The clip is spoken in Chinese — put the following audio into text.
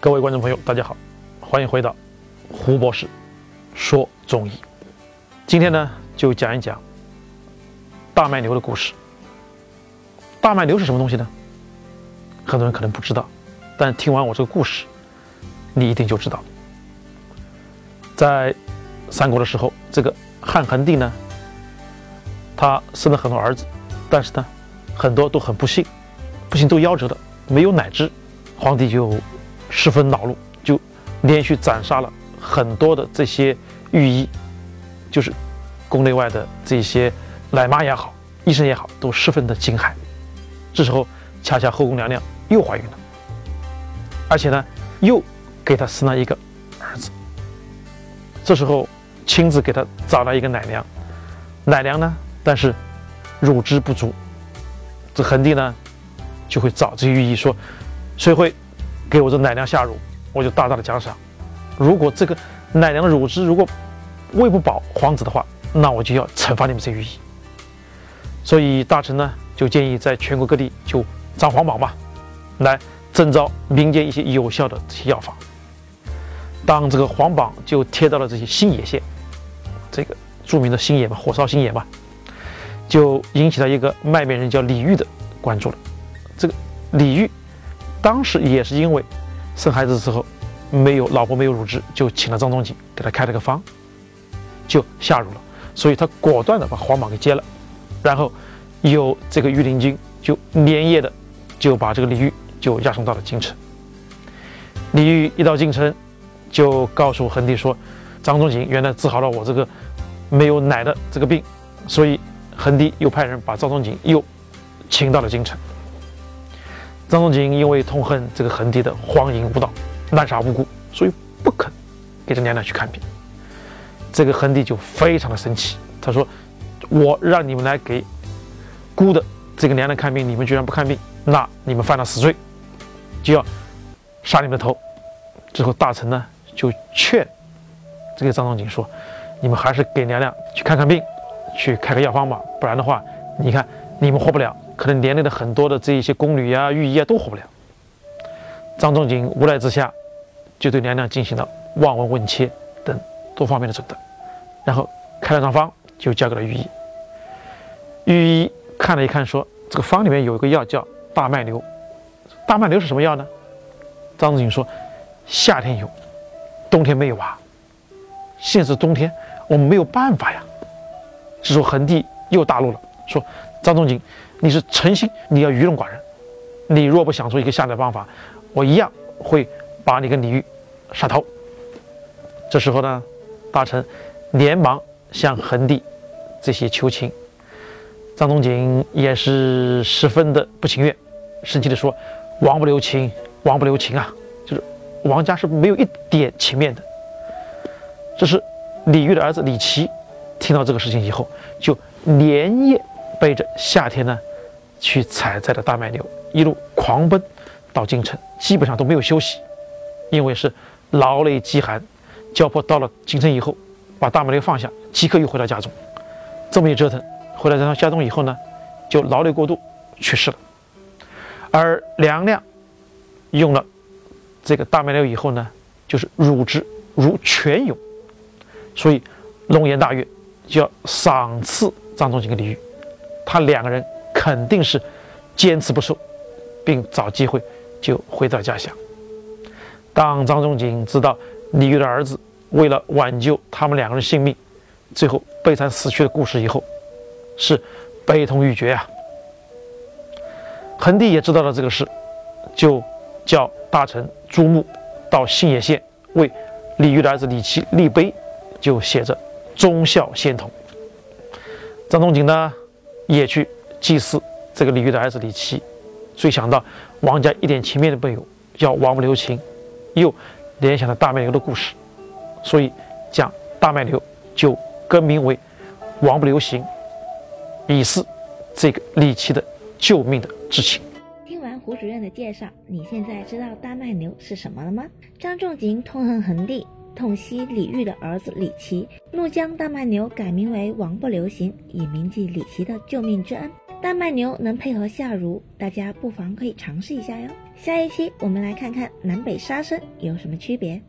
各位观众朋友，大家好，欢迎回到胡博士说中医。今天呢，就讲一讲大麦牛的故事。大麦牛是什么东西呢？很多人可能不知道，但听完我这个故事，你一定就知道。在三国的时候，这个汉桓帝呢，他生了很多儿子，但是呢，很多都很不幸，不幸都夭折了，没有奶汁，皇帝就。十分恼怒，就连续斩杀了很多的这些御医，就是宫内外的这些奶妈也好，医生也好，都十分的惊骇。这时候恰恰后宫娘娘又怀孕了，而且呢又给她生了一个儿子。这时候亲自给她找了一个奶娘，奶娘呢，但是乳汁不足，这桓帝呢就会找这些御医说，谁会？给我这奶娘下乳，我就大大的奖赏。如果这个奶娘的乳汁如果喂不饱皇子的话，那我就要惩罚你们这些御医。所以大臣呢就建议在全国各地就张皇榜嘛，来征召民间一些有效的这些药方。当这个皇榜就贴到了这些新野县，这个著名的新野嘛，火烧新野嘛，就引起了一个卖面人叫李煜的关注了。这个李煜。当时也是因为生孩子的时候没有老婆没有乳汁，就请了张仲景给他开了个方，就下乳了，所以他果断的把皇榜给接了，然后有这个御林军就连夜的就把这个李煜就押送到了京城。李煜一到京城，就告诉桓帝说，张仲景原来治好了我这个没有奶的这个病，所以桓帝又派人把张仲景又请到了京城。张仲景因为痛恨这个桓帝的荒淫无道、滥杀无辜，所以不肯给这娘娘去看病。这个桓帝就非常的生气，他说：“我让你们来给孤的这个娘娘看病，你们居然不看病，那你们犯了死罪，就要杀你们的头。”之后大臣呢就劝这个张仲景说：“你们还是给娘娘去看看病，去开个药方吧，不然的话，你看你们活不了。”可能连累的很多的这一些宫女呀、御医啊都活不了。张仲景无奈之下，就对娘娘进行了望闻问切等多方面的诊断，然后开了张方，就交给了御医。御医看了一看，说：“这个方里面有一个药叫大麦牛。大麦牛是什么药呢？”张仲景说：“夏天有，冬天没有啊。现在是冬天，我们没有办法呀。”这时候桓帝又大怒了，说：“张仲景。”你是诚心，你要愚弄寡人。你若不想出一个下的办法，我一样会把你跟李煜杀头。这时候呢，大臣连忙向桓帝这些求情。张仲景也是十分的不情愿，生气的说：“王不留情，王不留情啊！就是王家是没有一点情面的。”这是李煜的儿子李琦听到这个事情以后，就连夜背着夏天呢。去采摘的大麦牛，一路狂奔到京城，基本上都没有休息，因为是劳累饥寒交迫。到了京城以后，把大麦牛放下，即刻又回到家中。这么一折腾，回到家中以后呢，就劳累过度去世了。而梁亮用了这个大麦牛以后呢，就是乳汁如泉涌，所以龙颜大悦，就要赏赐张仲景跟李煜，他两个人。肯定是坚持不受，并找机会就回到家乡。当张仲景知道李煜的儿子为了挽救他们两个人性命，最后悲惨死去的故事以后，是悲痛欲绝呀。桓帝也知道了这个事，就叫大臣朱穆到信野县为李煜的儿子李琦立碑，就写着“忠孝先同”。张仲景呢，也去。祭祀这个李煜的儿子李琦，所以想到王家一点情面都没有，叫王不留情，又联想到大麦牛的故事，所以将大麦牛就更名为王不留行，以示这个李琦的救命的之情。听完胡主任的介绍，你现在知道大麦牛是什么了吗？张仲景痛恨桓帝，痛惜李煜的儿子李琦，怒将大麦牛改名为王不留行，以铭记李琦的救命之恩。大麦牛能配合下儒，大家不妨可以尝试一下哟。下一期我们来看看南北沙参有什么区别。